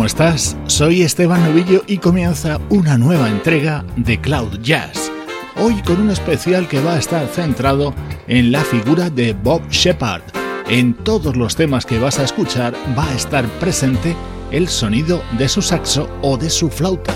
¿Cómo estás? Soy Esteban Novillo y comienza una nueva entrega de Cloud Jazz. Hoy con un especial que va a estar centrado en la figura de Bob Shepard. En todos los temas que vas a escuchar va a estar presente el sonido de su saxo o de su flauta.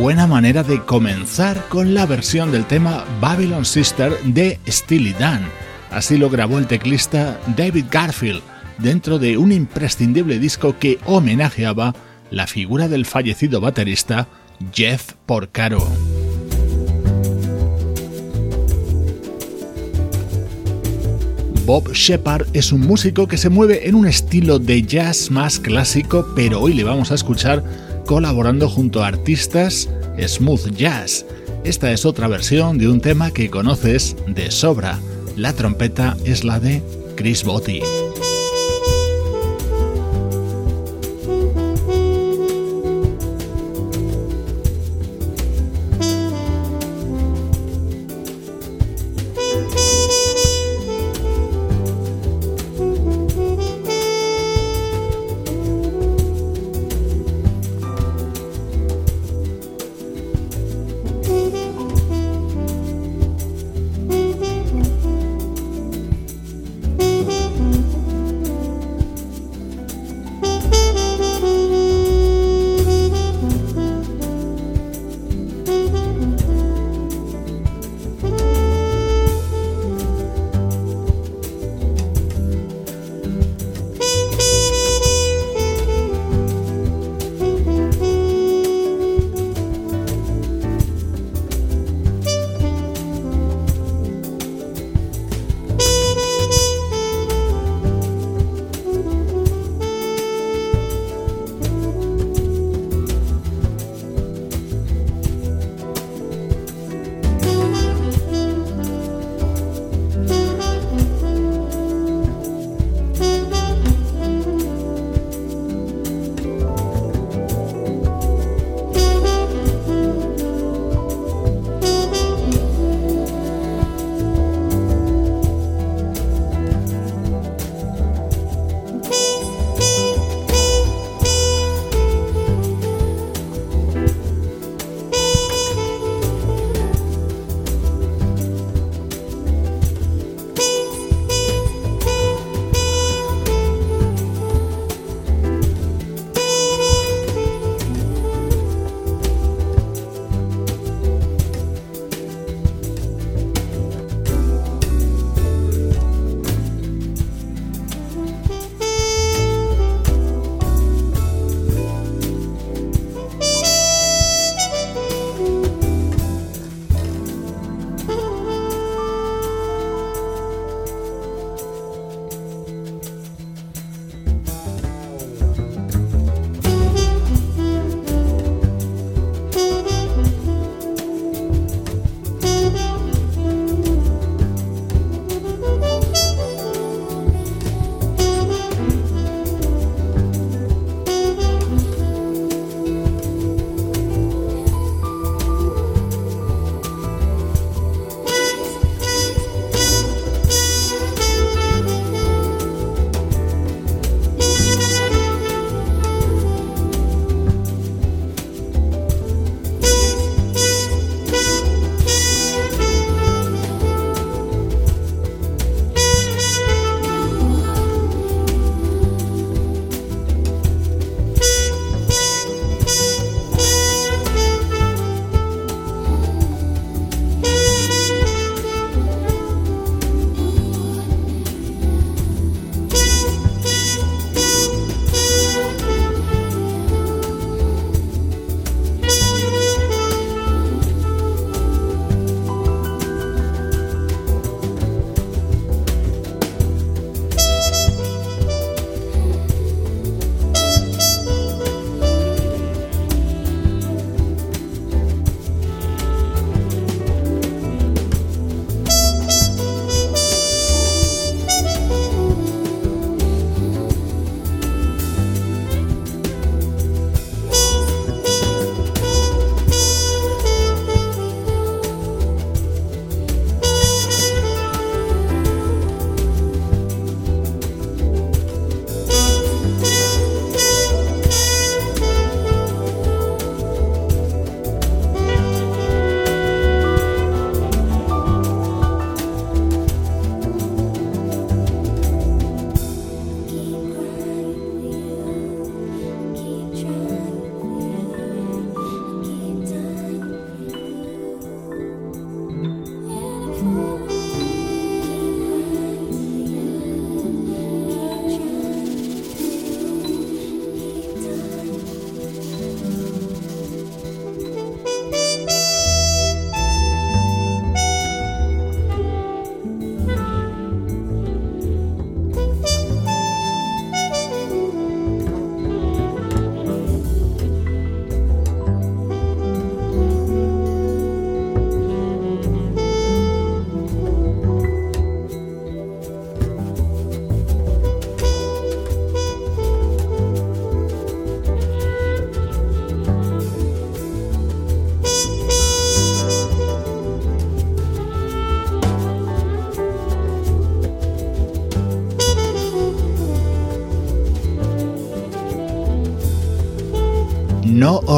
Buena manera de comenzar con la versión del tema Babylon Sister de Steely Dan. Así lo grabó el teclista David Garfield dentro de un imprescindible disco que homenajeaba la figura del fallecido baterista Jeff Porcaro. Bob Shepard es un músico que se mueve en un estilo de jazz más clásico, pero hoy le vamos a escuchar colaborando junto a artistas smooth jazz. Esta es otra versión de un tema que conoces de sobra. La trompeta es la de Chris Botti.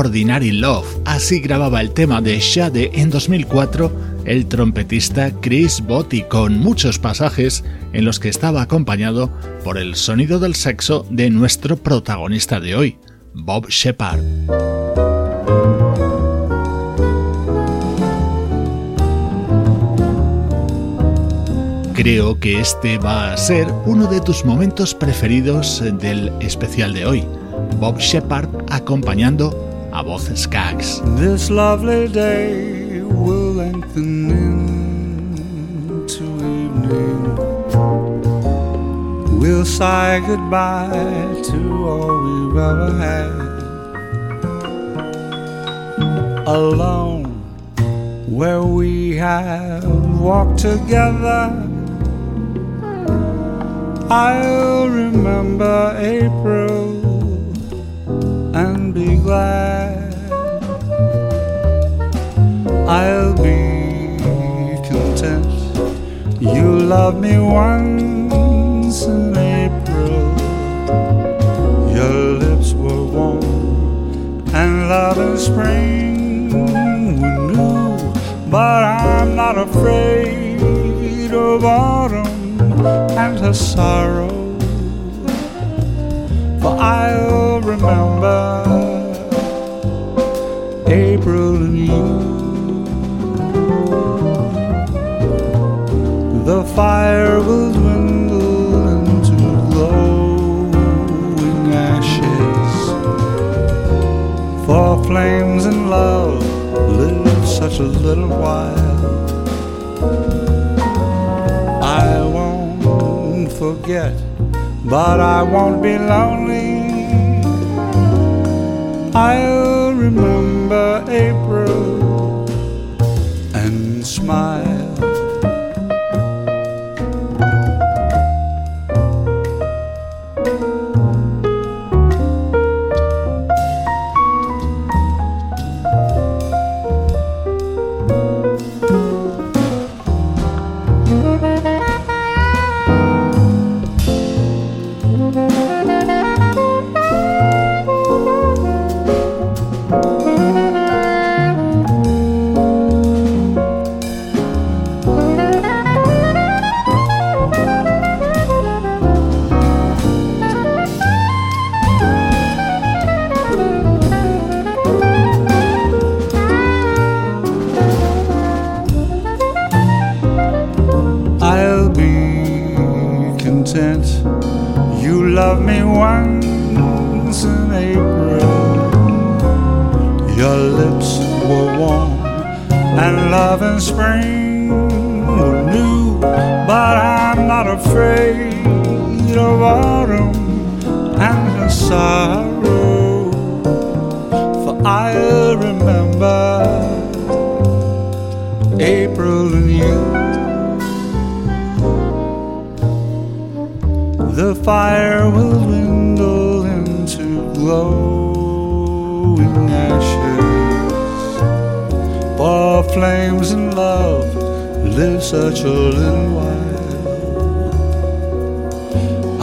Ordinary Love. Así grababa el tema de Shade en 2004 el trompetista Chris Botti, con muchos pasajes en los que estaba acompañado por el sonido del sexo de nuestro protagonista de hoy, Bob Shepard. Creo que este va a ser uno de tus momentos preferidos del especial de hoy. Bob Shepard acompañando a voces Cags. This lovely day will lengthen into evening. We'll say goodbye to all we've ever had. Alone, where we have walked together I'll remember April and be glad. I'll be content. You love me once in April. Your lips were warm and love in spring were new, but I'm not afraid of autumn and her sorrow. For I'll remember April and you. Fire will dwindle into glowing ashes. For flames and love live such a little while. I won't forget, but I won't be lonely. I'll remember April not afraid of autumn and her sorrow, for I'll remember April and you. The fire will dwindle into glowing ashes, for flames and love live such a little while.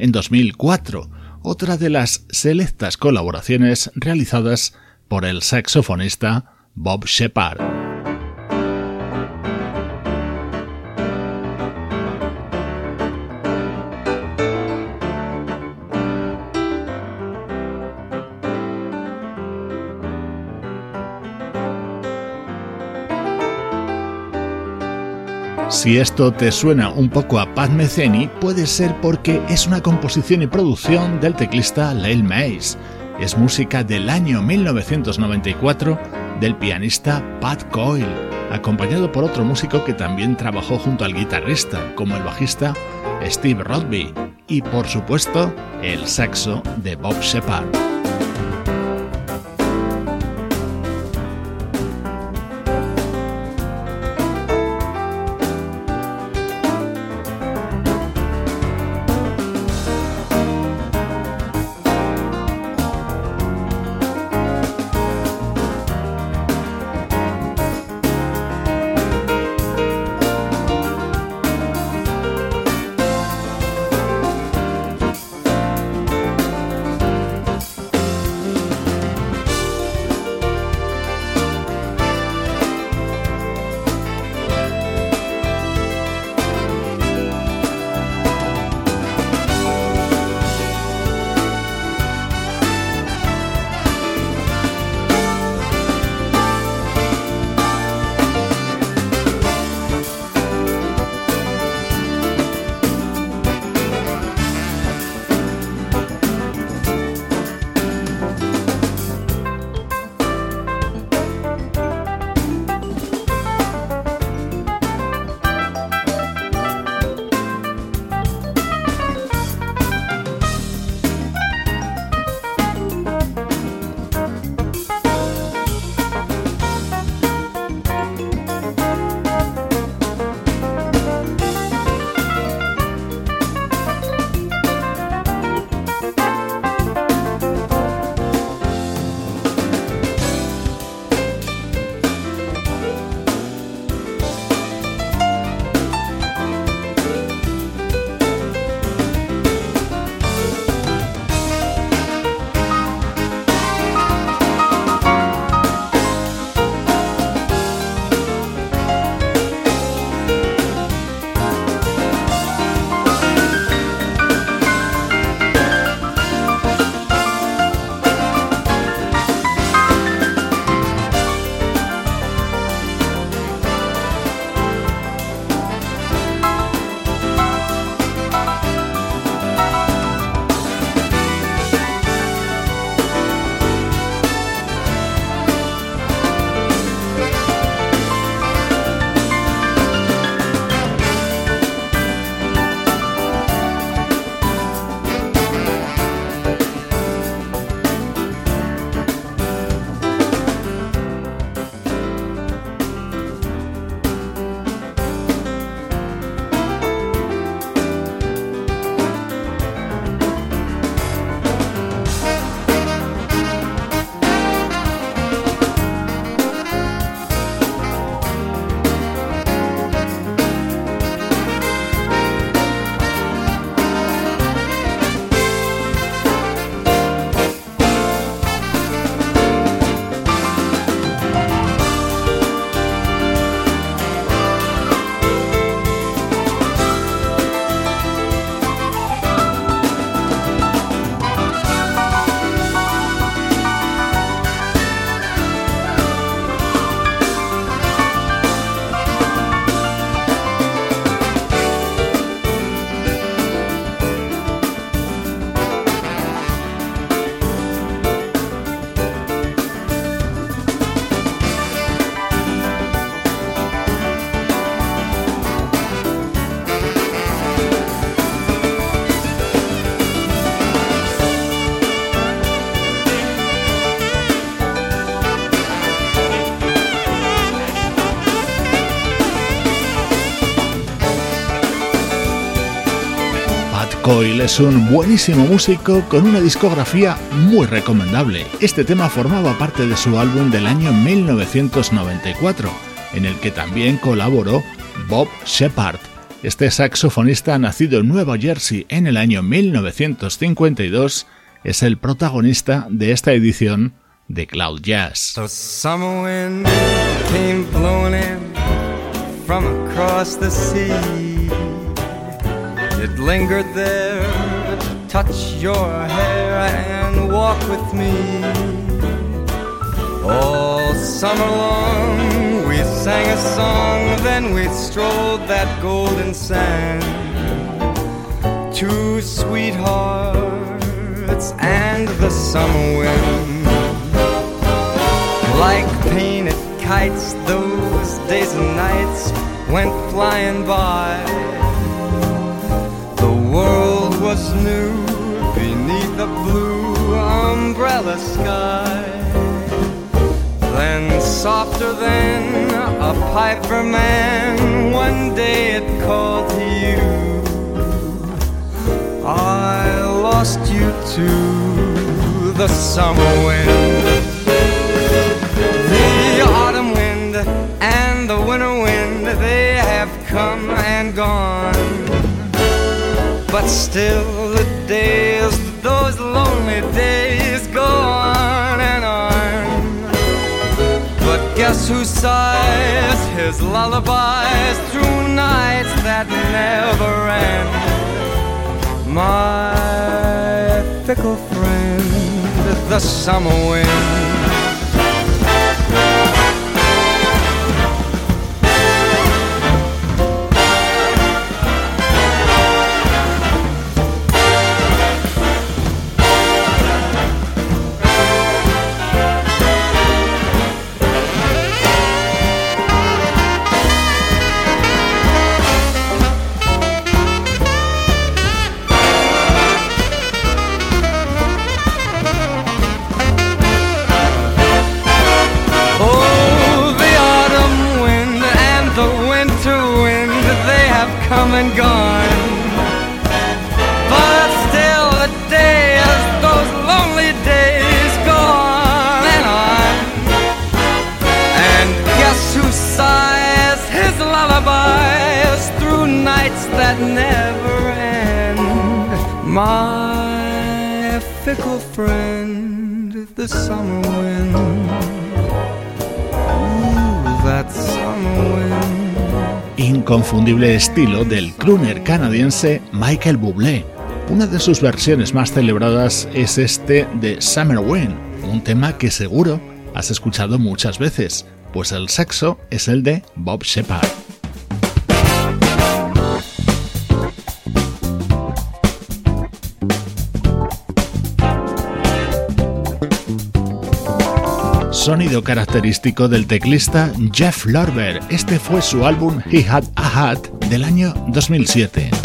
en 2004, otra de las selectas colaboraciones realizadas por el saxofonista Bob Shepard. Si esto te suena un poco a Pat Metheny, puede ser porque es una composición y producción del teclista Lyle Mays. Es música del año 1994 del pianista Pat Coyle, acompañado por otro músico que también trabajó junto al guitarrista, como el bajista Steve Rodby, y por supuesto el saxo de Bob Shepard. Coyle es un buenísimo músico con una discografía muy recomendable. Este tema formaba parte de su álbum del año 1994, en el que también colaboró Bob Shepard. Este saxofonista nacido en Nueva Jersey en el año 1952 es el protagonista de esta edición de Cloud Jazz. It lingered there touch your hair and walk with me. All summer long we sang a song, then we strolled that golden sand. Two sweethearts and the summer wind. Like painted kites, those days and nights went flying by world was new beneath the blue umbrella sky. Then, softer than a piper man, one day it called to you. I lost you to the summer wind, the autumn wind, and the winter wind. They have come and gone still the days, those lonely days go on and on. But guess who sighs his lullabies through nights that never end? My fickle friend, the summer wind. Estilo del crooner canadiense Michael Bublé. Una de sus versiones más celebradas es este de Summer Wind, un tema que seguro has escuchado muchas veces, pues el sexo es el de Bob Shepard. sonido característico del teclista Jeff Lorber. Este fue su álbum He Had a Hat del año 2007.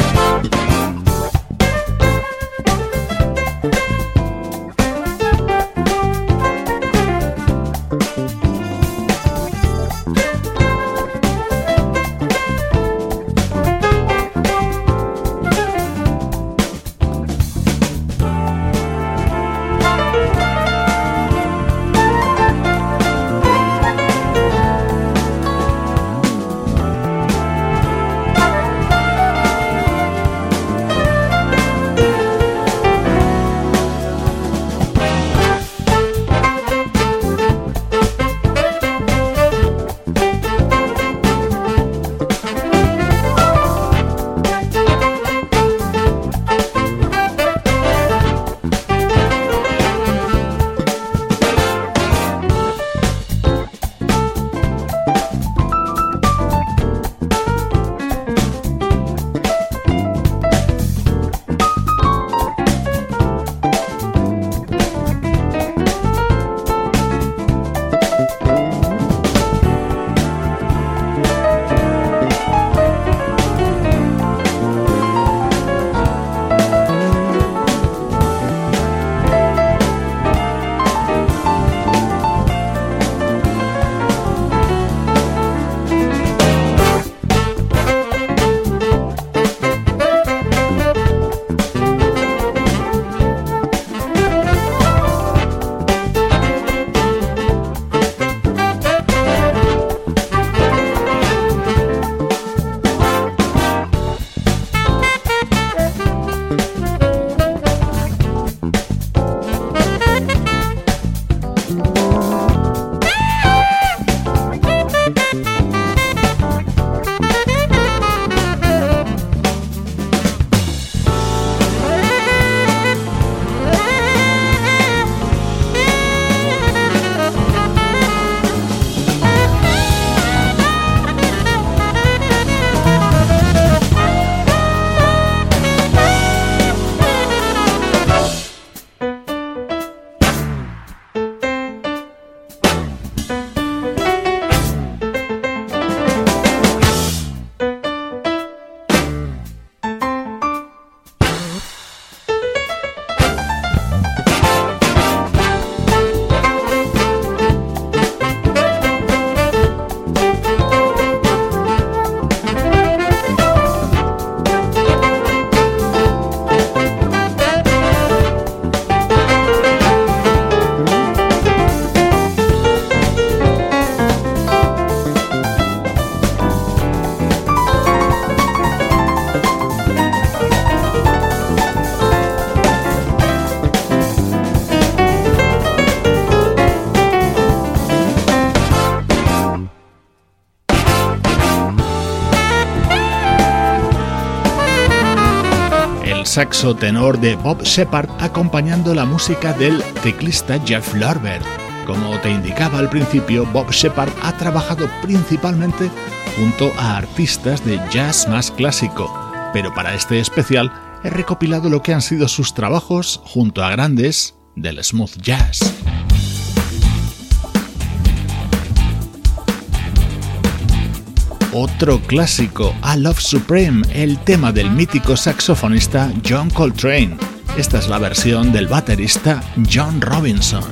Saxo tenor de Bob Shepard acompañando la música del teclista Jeff Lorber. Como te indicaba al principio, Bob Shepard ha trabajado principalmente junto a artistas de jazz más clásico, pero para este especial he recopilado lo que han sido sus trabajos junto a grandes del smooth jazz. Otro clásico, A Love Supreme, el tema del mítico saxofonista John Coltrane. Esta es la versión del baterista John Robinson.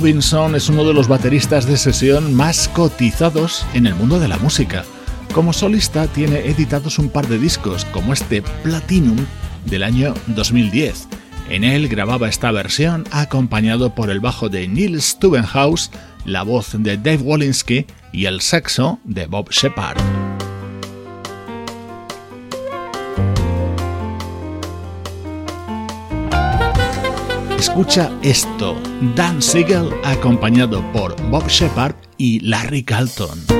Robinson es uno de los bateristas de sesión más cotizados en el mundo de la música. Como solista tiene editados un par de discos, como este Platinum del año 2010. En él grababa esta versión acompañado por el bajo de Neil Stubenhaus, la voz de Dave Walensky y el saxo de Bob Shepard. Escucha esto, Dan Siegel acompañado por Bob Shepard y Larry Carlton.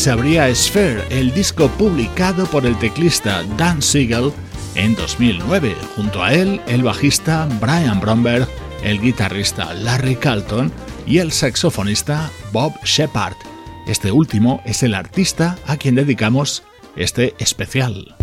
Se abría Sphere, el disco publicado por el teclista Dan Siegel en 2009. Junto a él, el bajista Brian Bromberg, el guitarrista Larry Carlton y el saxofonista Bob Shepard. Este último es el artista a quien dedicamos este especial.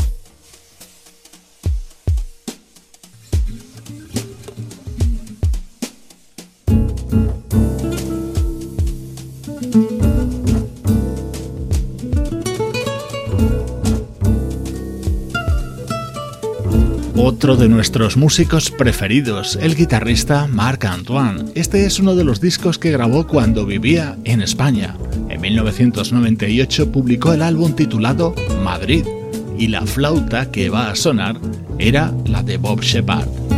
De nuestros músicos preferidos, el guitarrista Marc Antoine. Este es uno de los discos que grabó cuando vivía en España. En 1998 publicó el álbum titulado Madrid y la flauta que va a sonar era la de Bob Shepard.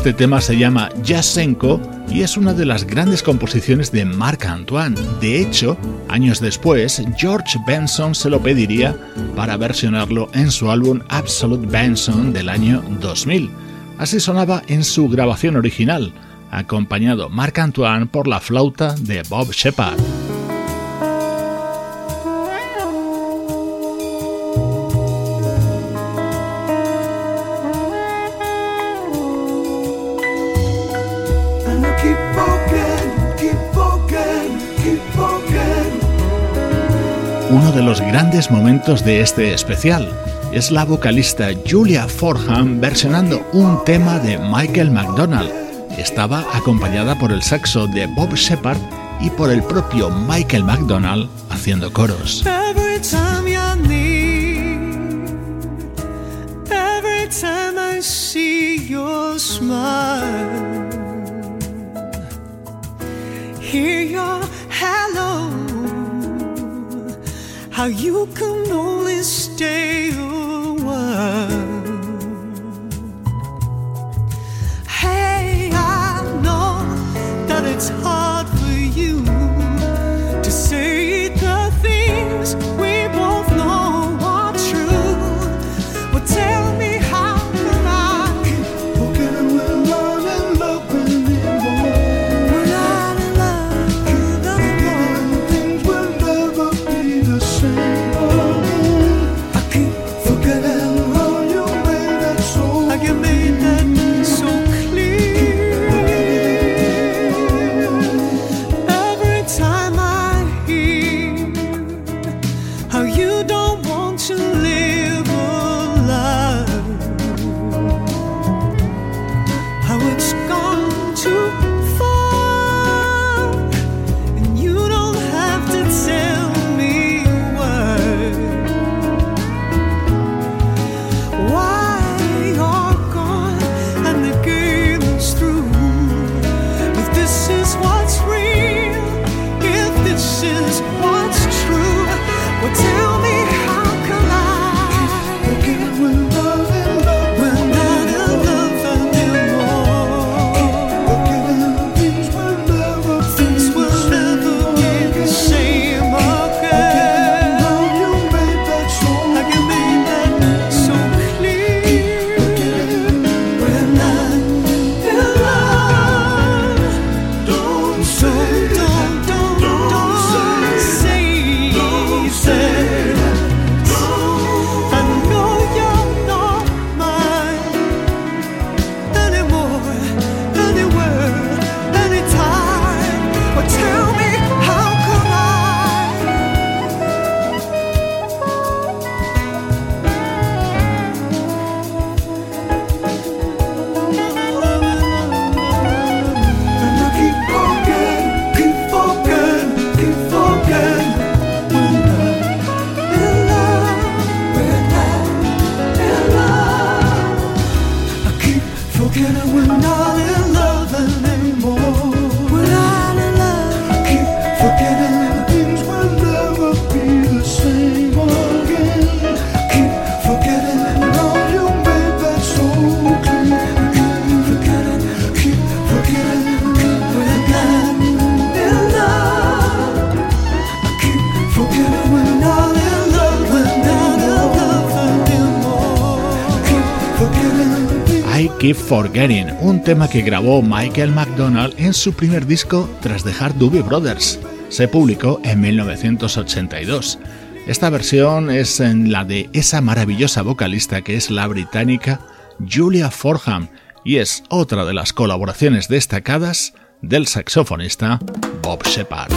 Este tema se llama Yasenko y es una de las grandes composiciones de Marc Antoine. De hecho, años después, George Benson se lo pediría para versionarlo en su álbum Absolute Benson del año 2000. Así sonaba en su grabación original, acompañado Marc Antoine por la flauta de Bob Shepard. uno de los grandes momentos de este especial. Es la vocalista Julia Forham versionando un tema de Michael McDonald. Estaba acompañada por el saxo de Bob Shepard y por el propio Michael McDonald haciendo coros. how you can only stay a while. Forgetting, un tema que grabó Michael McDonald en su primer disco tras dejar Doobie Brothers. Se publicó en 1982. Esta versión es en la de esa maravillosa vocalista que es la británica Julia Forham y es otra de las colaboraciones destacadas del saxofonista Bob Shepard.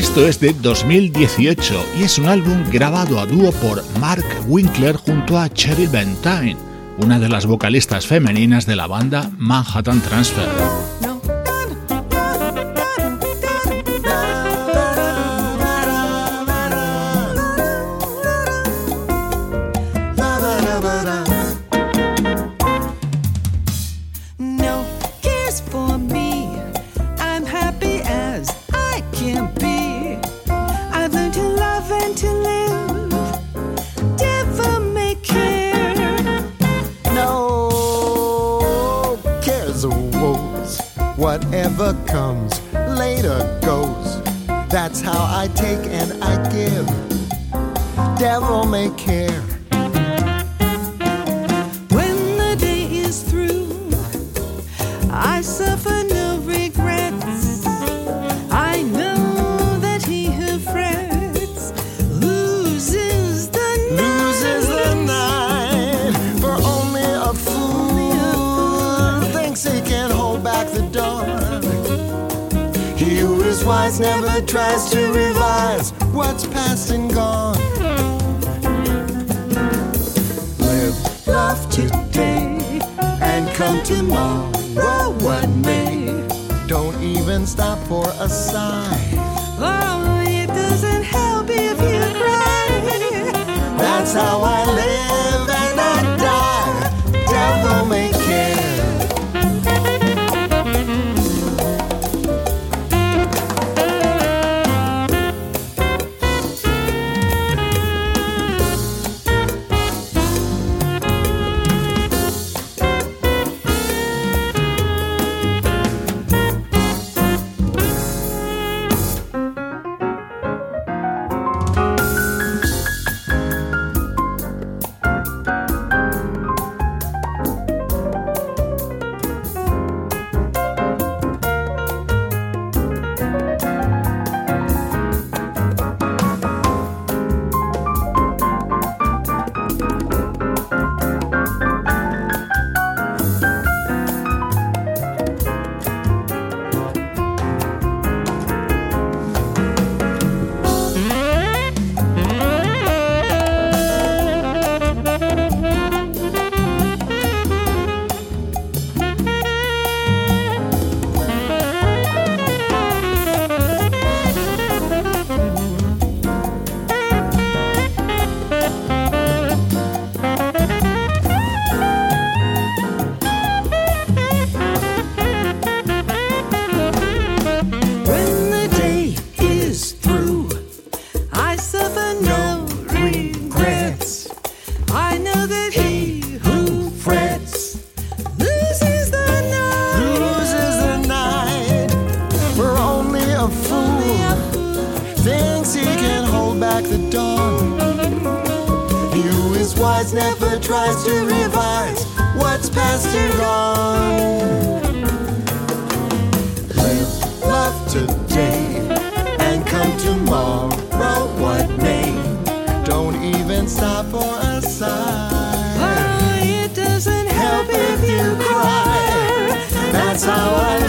Esto es de 2018 y es un álbum grabado a dúo por Mark Winkler junto a Cheryl Bentine, una de las vocalistas femeninas de la banda Manhattan Transfer. that's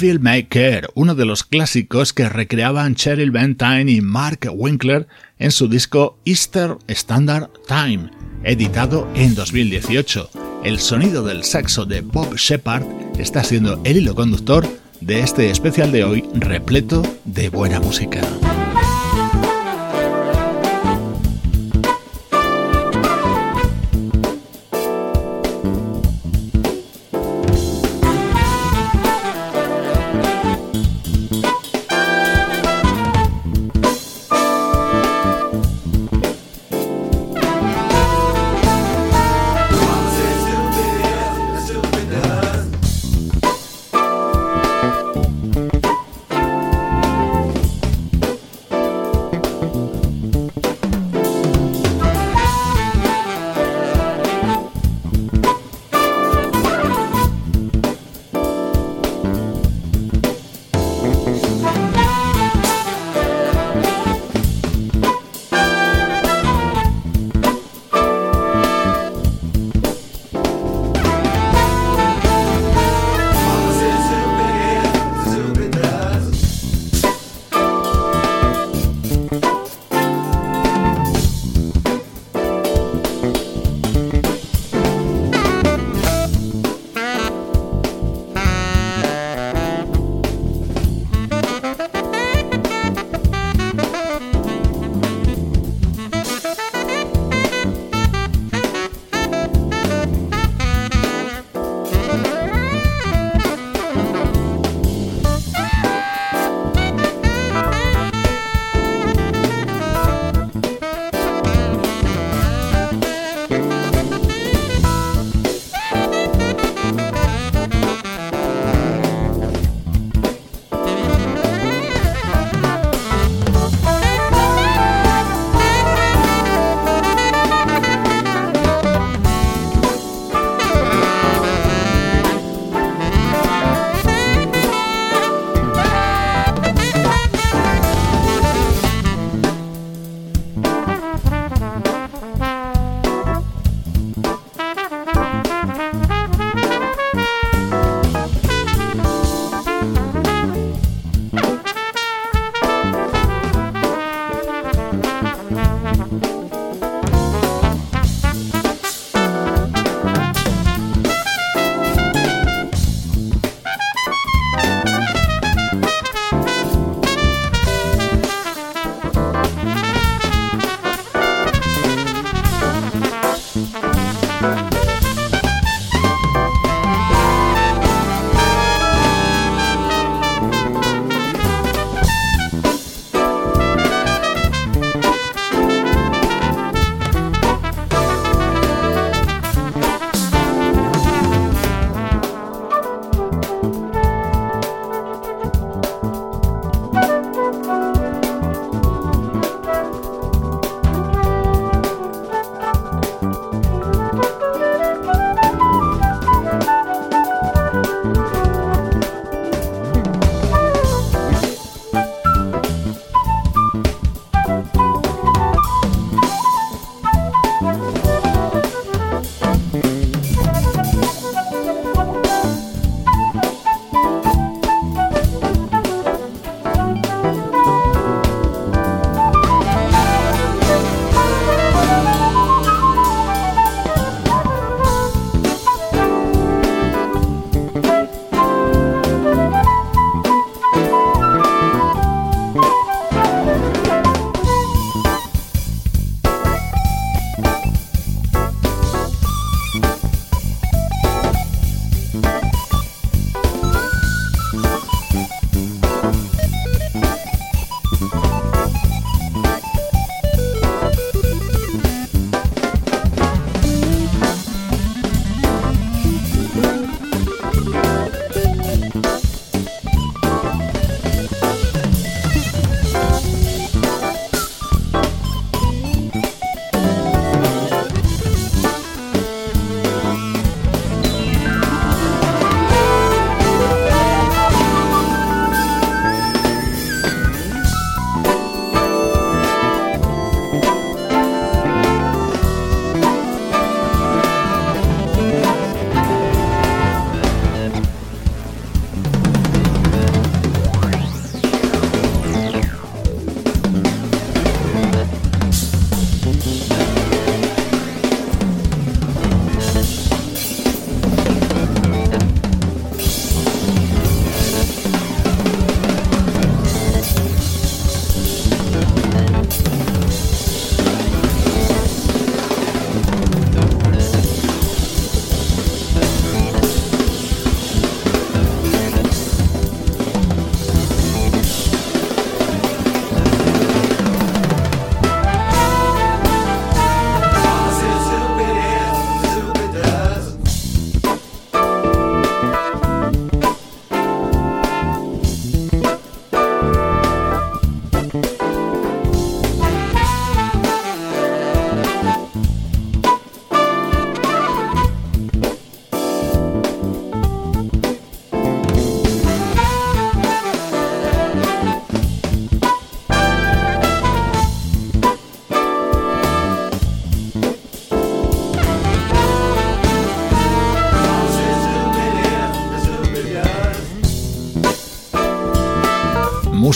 Devil May Care, uno de los clásicos que recreaban Cheryl Bentine y Mark Winkler en su disco Easter Standard Time, editado en 2018. El sonido del saxo de Bob Shepard está siendo el hilo conductor de este especial de hoy repleto de buena música.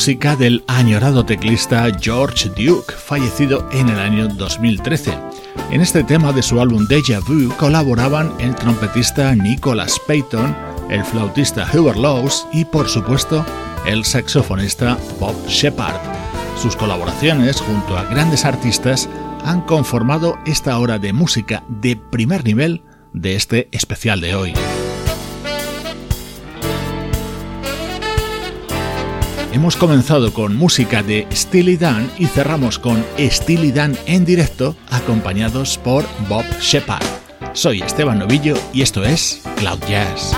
Música del añorado teclista George Duke, fallecido en el año 2013. En este tema de su álbum Deja Vu colaboraban el trompetista Nicholas Payton, el flautista Hubert Laws y, por supuesto, el saxofonista Bob Shepard. Sus colaboraciones junto a grandes artistas han conformado esta hora de música de primer nivel de este especial de hoy. Hemos comenzado con música de Steely Dan y cerramos con Steely Dan en directo acompañados por Bob Shepard. Soy Esteban Novillo y esto es Cloud Jazz.